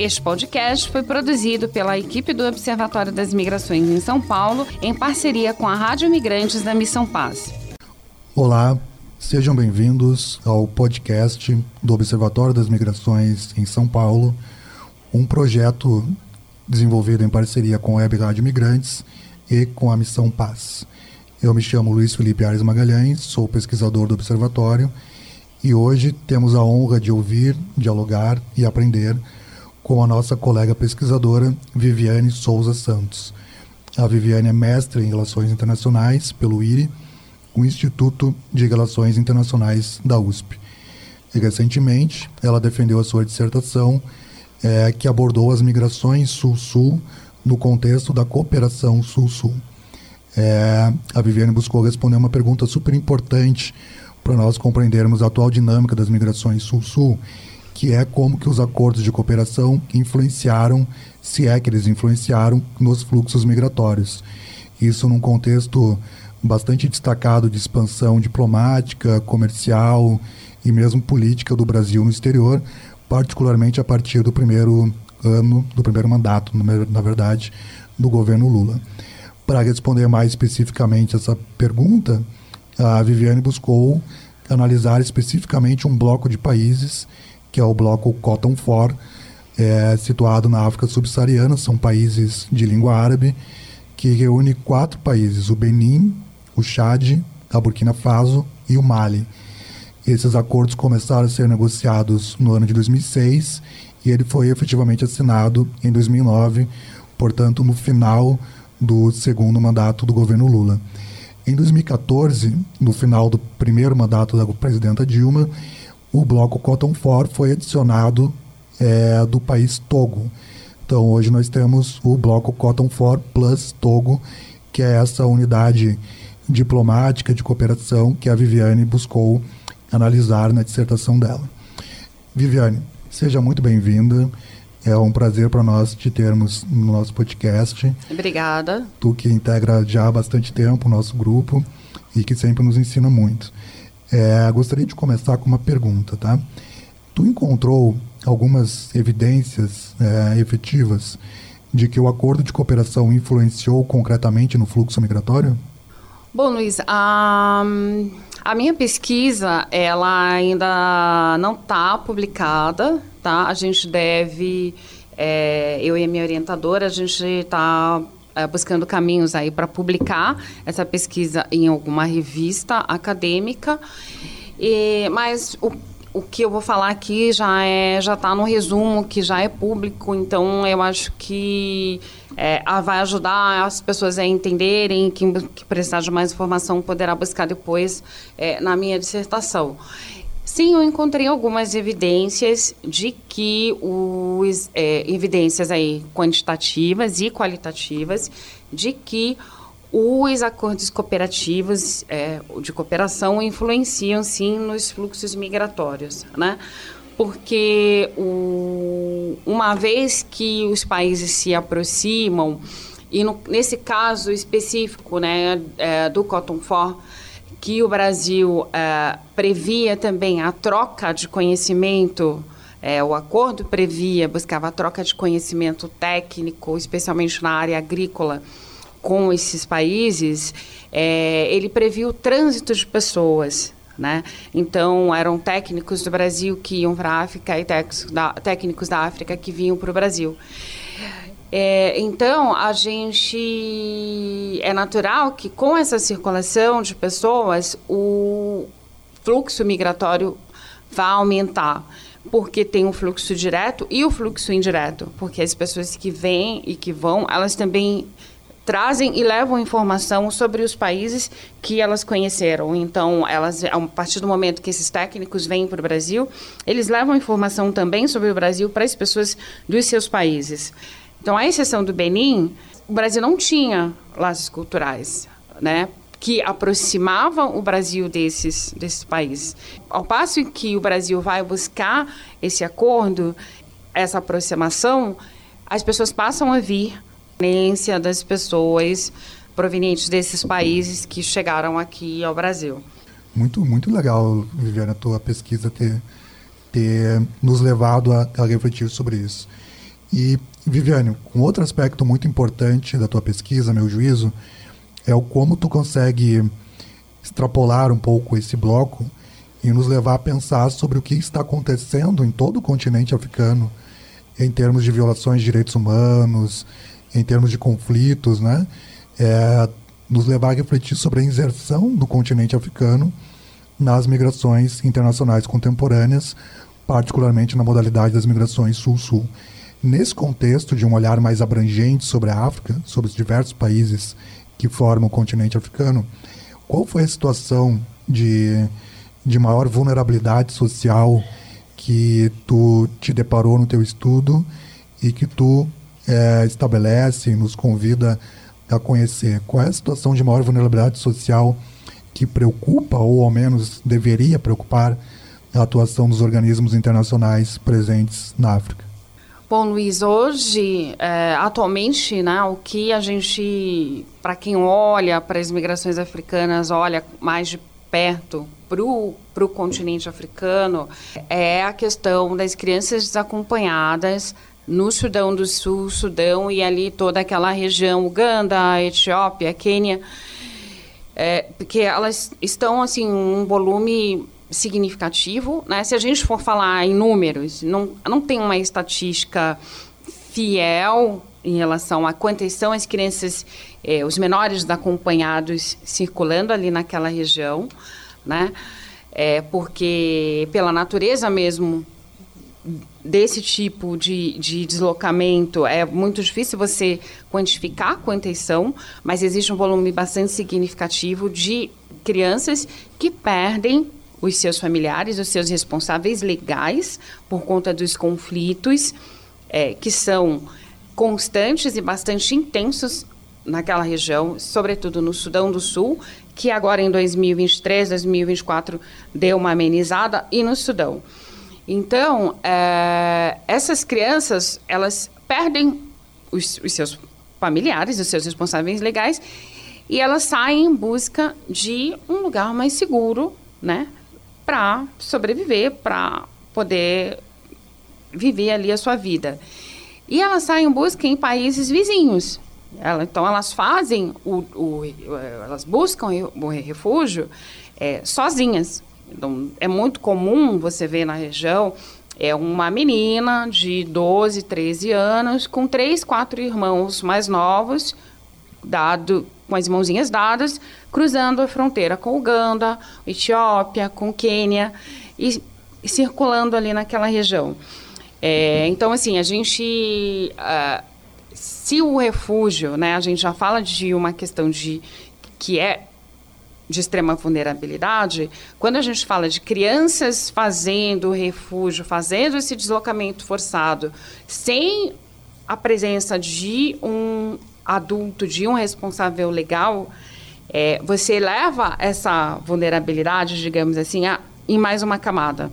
Este podcast foi produzido pela equipe do Observatório das Migrações em São Paulo, em parceria com a Rádio Migrantes da Missão Paz. Olá, sejam bem-vindos ao podcast do Observatório das Migrações em São Paulo, um projeto desenvolvido em parceria com a Web Rádio Migrantes e com a Missão Paz. Eu me chamo Luiz Felipe Ares Magalhães, sou pesquisador do Observatório e hoje temos a honra de ouvir, dialogar e aprender com a nossa colega pesquisadora Viviane Souza Santos. A Viviane é mestre em Relações Internacionais pelo IRI, o Instituto de Relações Internacionais da USP. E recentemente, ela defendeu a sua dissertação é, que abordou as migrações Sul-Sul no contexto da cooperação Sul-Sul. É, a Viviane buscou responder uma pergunta super importante para nós compreendermos a atual dinâmica das migrações Sul-Sul que é como que os acordos de cooperação influenciaram, se é que eles influenciaram, nos fluxos migratórios. Isso num contexto bastante destacado de expansão diplomática, comercial e mesmo política do Brasil no exterior, particularmente a partir do primeiro ano, do primeiro mandato, na verdade, do governo Lula. Para responder mais especificamente essa pergunta, a Viviane buscou analisar especificamente um bloco de países que é o bloco Cotton For, é, situado na África subsaariana, são países de língua árabe, que reúne quatro países, o Benin, o Chad, a Burkina Faso e o Mali. Esses acordos começaram a ser negociados no ano de 2006 e ele foi efetivamente assinado em 2009, portanto, no final do segundo mandato do governo Lula. Em 2014, no final do primeiro mandato da presidenta Dilma, o bloco Cotton For foi adicionado é, do país Togo. Então hoje nós temos o bloco Cotton For Plus Togo, que é essa unidade diplomática de cooperação que a Viviane buscou analisar na dissertação dela. Viviane, seja muito bem-vinda. É um prazer para nós te termos no nosso podcast. Obrigada. Tu que integra já há bastante tempo o nosso grupo e que sempre nos ensina muito. É, gostaria de começar com uma pergunta, tá? Tu encontrou algumas evidências é, efetivas de que o acordo de cooperação influenciou concretamente no fluxo migratório? Bom, Luiz, a, a minha pesquisa ela ainda não está publicada, tá? A gente deve, é, eu e a minha orientadora, a gente está buscando caminhos aí para publicar essa pesquisa em alguma revista acadêmica. E, mas o, o que eu vou falar aqui já é já está no resumo que já é público, então eu acho que é, vai ajudar as pessoas a entenderem, quem que precisar de mais informação poderá buscar depois é, na minha dissertação. Sim, eu encontrei algumas evidências de que os é, evidências aí quantitativas e qualitativas de que os acordos cooperativos é, de cooperação influenciam sim nos fluxos migratórios, né? Porque o, uma vez que os países se aproximam e no, nesse caso específico, né, é, do Cotton For, que o Brasil é, previa também a troca de conhecimento, é, o acordo previa, buscava a troca de conhecimento técnico, especialmente na área agrícola, com esses países, é, ele previa o trânsito de pessoas. Né? Então, eram técnicos do Brasil que iam para a África e técnicos da, técnicos da África que vinham para o Brasil. É, então, a gente. É natural que com essa circulação de pessoas, o fluxo migratório vai aumentar. Porque tem o fluxo direto e o fluxo indireto. Porque as pessoas que vêm e que vão, elas também trazem e levam informação sobre os países que elas conheceram. Então, elas, a partir do momento que esses técnicos vêm para o Brasil, eles levam informação também sobre o Brasil para as pessoas dos seus países. Então, à exceção do Benin, o Brasil não tinha laços culturais, né? que aproximavam o Brasil desses, desses países. Ao passo que o Brasil vai buscar esse acordo, essa aproximação, as pessoas passam a vir a das pessoas provenientes desses países que chegaram aqui ao Brasil. Muito, muito legal, Viviana, a tua pesquisa ter, ter nos levado a, a refletir sobre isso. E, Viviane, um outro aspecto muito importante da tua pesquisa, meu juízo, é o como tu consegue extrapolar um pouco esse bloco e nos levar a pensar sobre o que está acontecendo em todo o continente africano em termos de violações de direitos humanos, em termos de conflitos, né? É, nos levar a refletir sobre a inserção do continente africano nas migrações internacionais contemporâneas, particularmente na modalidade das migrações sul-sul. Nesse contexto de um olhar mais abrangente sobre a África, sobre os diversos países que formam o continente africano, qual foi a situação de, de maior vulnerabilidade social que tu te deparou no teu estudo e que tu é, estabelece, nos convida a conhecer? Qual é a situação de maior vulnerabilidade social que preocupa, ou ao menos deveria preocupar, a atuação dos organismos internacionais presentes na África? Bom, Luiz, hoje, é, atualmente, né, o que a gente, para quem olha para as migrações africanas, olha mais de perto para o continente africano, é a questão das crianças desacompanhadas no Sudão do Sul, Sudão e ali toda aquela região, Uganda, Etiópia, Quênia, é, porque elas estão, assim, um volume significativo, né? Se a gente for falar em números, não, não tem uma estatística fiel em relação a quantas são as crianças, eh, os menores acompanhados circulando ali naquela região, né? É, porque pela natureza mesmo desse tipo de, de deslocamento é muito difícil você quantificar quantas são, mas existe um volume bastante significativo de crianças que perdem os seus familiares, os seus responsáveis legais, por conta dos conflitos é, que são constantes e bastante intensos naquela região, sobretudo no Sudão do Sul, que agora em 2023, 2024 deu uma amenizada, e no Sudão. Então, é, essas crianças, elas perdem os, os seus familiares, os seus responsáveis legais, e elas saem em busca de um lugar mais seguro, né? Para sobreviver, para poder viver ali a sua vida. E elas saem em busca em países vizinhos. Ela, então elas fazem o, o, elas buscam o refúgio é, sozinhas. Então é muito comum você ver na região é uma menina de 12, 13 anos com três, quatro irmãos mais novos, dado com as mãozinhas dadas, cruzando a fronteira com Uganda, Etiópia, com Quênia e, circulando ali naquela região. É, então, assim, a gente. Uh, se o refúgio, né, a gente já fala de uma questão de que é de extrema vulnerabilidade, quando a gente fala de crianças fazendo refúgio, fazendo esse deslocamento forçado, sem a presença de um adulto, de um responsável legal, é, você leva essa vulnerabilidade, digamos assim, a, em mais uma camada.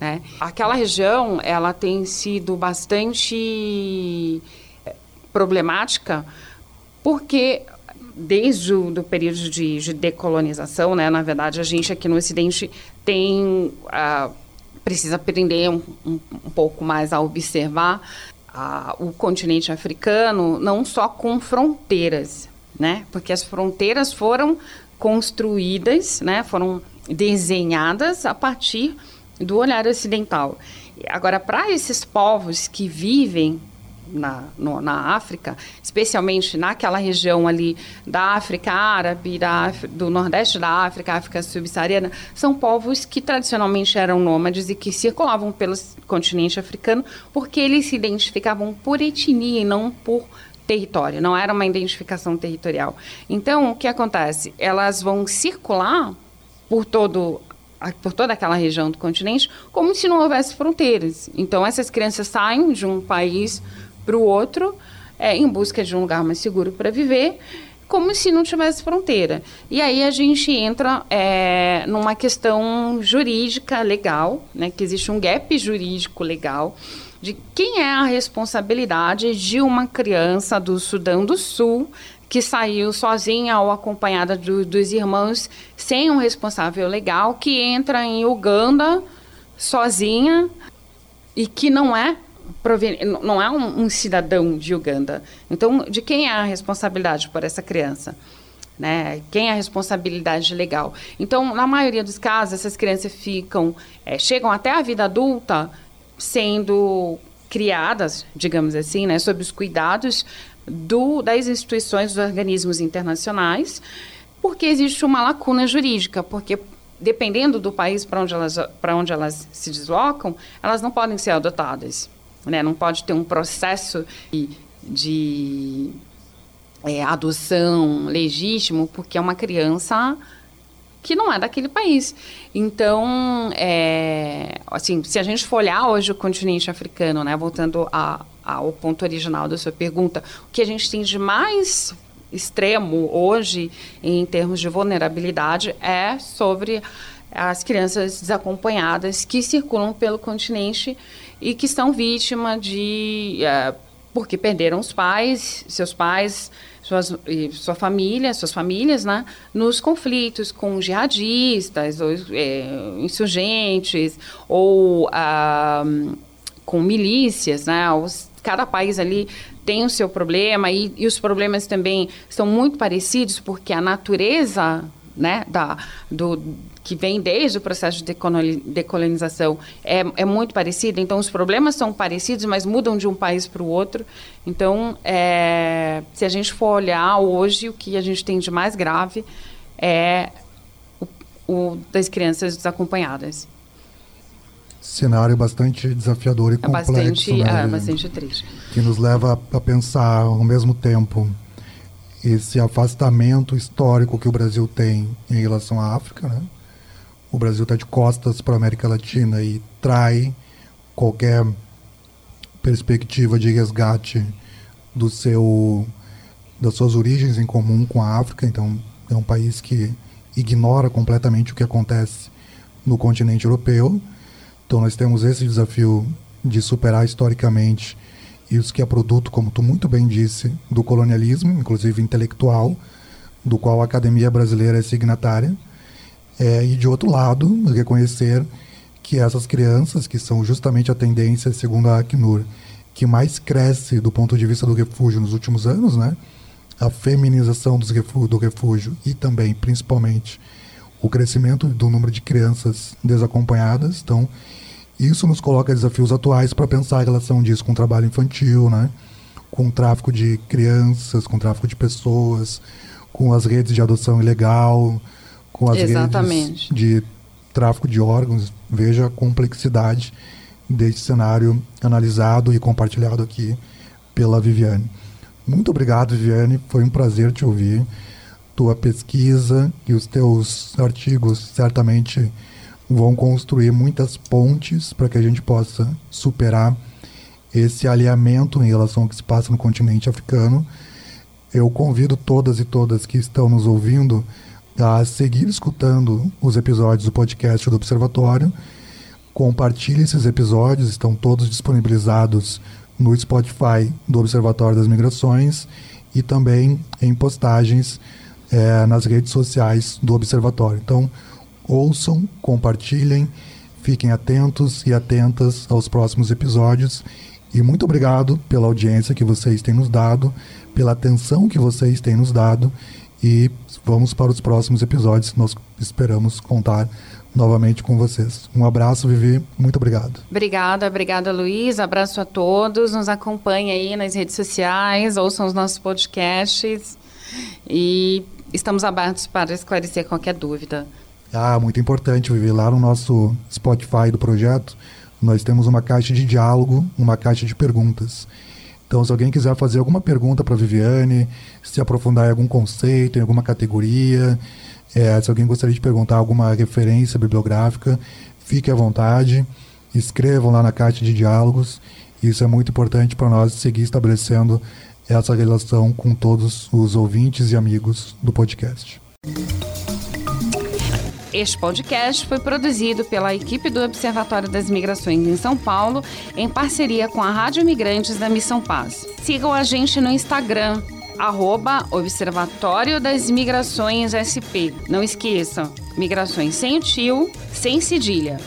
Né? Aquela região, ela tem sido bastante é, problemática porque desde o do período de, de, decolonização, né, na verdade, a gente aqui no Ocidente tem uh, precisa aprender um, um, um pouco mais a observar a, o continente africano não só com fronteiras, né? Porque as fronteiras foram construídas, né? Foram desenhadas a partir do olhar ocidental. Agora, para esses povos que vivem na, no, na África, especialmente naquela região ali da África Árabe, da, do Nordeste da África, África subsaariana, são povos que tradicionalmente eram nômades e que circulavam pelo continente africano porque eles se identificavam por etnia e não por território, não era uma identificação territorial. Então, o que acontece? Elas vão circular por todo por toda aquela região do continente, como se não houvesse fronteiras. Então, essas crianças saem de um país para o outro, é, em busca de um lugar mais seguro para viver, como se não tivesse fronteira. E aí a gente entra é, numa questão jurídica legal, né, que existe um gap jurídico legal de quem é a responsabilidade de uma criança do Sudão do Sul que saiu sozinha ou acompanhada do, dos irmãos sem um responsável legal, que entra em Uganda sozinha e que não é não é um, um, cidadão de Uganda. Então, de quem é a responsabilidade por essa criança? Né? Quem é a responsabilidade legal? Então, na maioria dos casos, essas crianças ficam, é, chegam até a vida adulta sendo criadas, digamos assim, né, sob os cuidados do, das instituições, dos organismos internacionais, porque existe uma lacuna jurídica, porque dependendo do país para onde elas onde elas se deslocam, elas não podem ser adotadas, né? Não pode ter um processo de, de é, adoção legítimo, porque é uma criança que não é daquele país. Então, é, assim, se a gente for olhar hoje o continente africano, né, voltando a, ao ponto original da sua pergunta, o que a gente tem de mais extremo hoje em termos de vulnerabilidade é sobre as crianças desacompanhadas que circulam pelo continente e que são vítimas de é, porque perderam os pais, seus pais, suas, sua família, suas famílias, né, nos conflitos com jihadistas, ou é, insurgentes, ou ah, com milícias, né, os, cada país ali tem o seu problema e, e os problemas também são muito parecidos porque a natureza né, da, do, que vem desde o processo de decolonização é, é muito parecida. Então, os problemas são parecidos, mas mudam de um país para o outro. Então, é, se a gente for olhar hoje, o que a gente tem de mais grave é o, o das crianças desacompanhadas. Cenário bastante desafiador e é complexo. Bastante, né? é, bastante triste. Que nos leva a pensar, ao mesmo tempo, esse afastamento histórico que o Brasil tem em relação à África, né? o Brasil está de costas para a América Latina e trai qualquer perspectiva de resgate do seu das suas origens em comum com a África, então é um país que ignora completamente o que acontece no continente europeu. Então nós temos esse desafio de superar historicamente isso que é produto, como tu muito bem disse, do colonialismo, inclusive intelectual, do qual a academia brasileira é signatária. É, e de outro lado, reconhecer que essas crianças, que são justamente a tendência, segundo a Acnur, que mais cresce do ponto de vista do refúgio nos últimos anos, né? a feminização dos refúgio, do refúgio e também, principalmente, o crescimento do número de crianças desacompanhadas. Então, isso nos coloca desafios atuais para pensar a relação disso com o trabalho infantil, né? com o tráfico de crianças, com o tráfico de pessoas, com as redes de adoção ilegal, com as Exatamente. redes de tráfico de órgãos. Veja a complexidade desse cenário analisado e compartilhado aqui pela Viviane. Muito obrigado, Viviane. Foi um prazer te ouvir. Tua pesquisa e os teus artigos certamente vão construir muitas pontes para que a gente possa superar esse alinhamento em relação ao que se passa no continente africano. Eu convido todas e todas que estão nos ouvindo a seguir escutando os episódios do podcast do Observatório. Compartilhe esses episódios, estão todos disponibilizados no Spotify do Observatório das Migrações e também em postagens é, nas redes sociais do Observatório. Então, ouçam, compartilhem, fiquem atentos e atentas aos próximos episódios. E muito obrigado pela audiência que vocês têm nos dado, pela atenção que vocês têm nos dado e vamos para os próximos episódios. Nós esperamos contar novamente com vocês. Um abraço, Vivi. Muito obrigado. Obrigada, obrigada, Luiz. Abraço a todos. Nos acompanhe aí nas redes sociais, ouçam os nossos podcasts e estamos abertos para esclarecer qualquer dúvida. Ah, muito importante, Vivi. Lá no nosso Spotify do projeto, nós temos uma caixa de diálogo, uma caixa de perguntas. Então, se alguém quiser fazer alguma pergunta para Viviane, se aprofundar em algum conceito, em alguma categoria, é, se alguém gostaria de perguntar alguma referência bibliográfica, fique à vontade, escrevam lá na caixa de diálogos. Isso é muito importante para nós seguir estabelecendo essa relação com todos os ouvintes e amigos do podcast. Este podcast foi produzido pela equipe do Observatório das Migrações em São Paulo, em parceria com a Rádio Migrantes da Missão Paz. Sigam a gente no Instagram, arroba Observatório das Migrações SP. Não esqueçam, migrações sem tio, sem cedilha.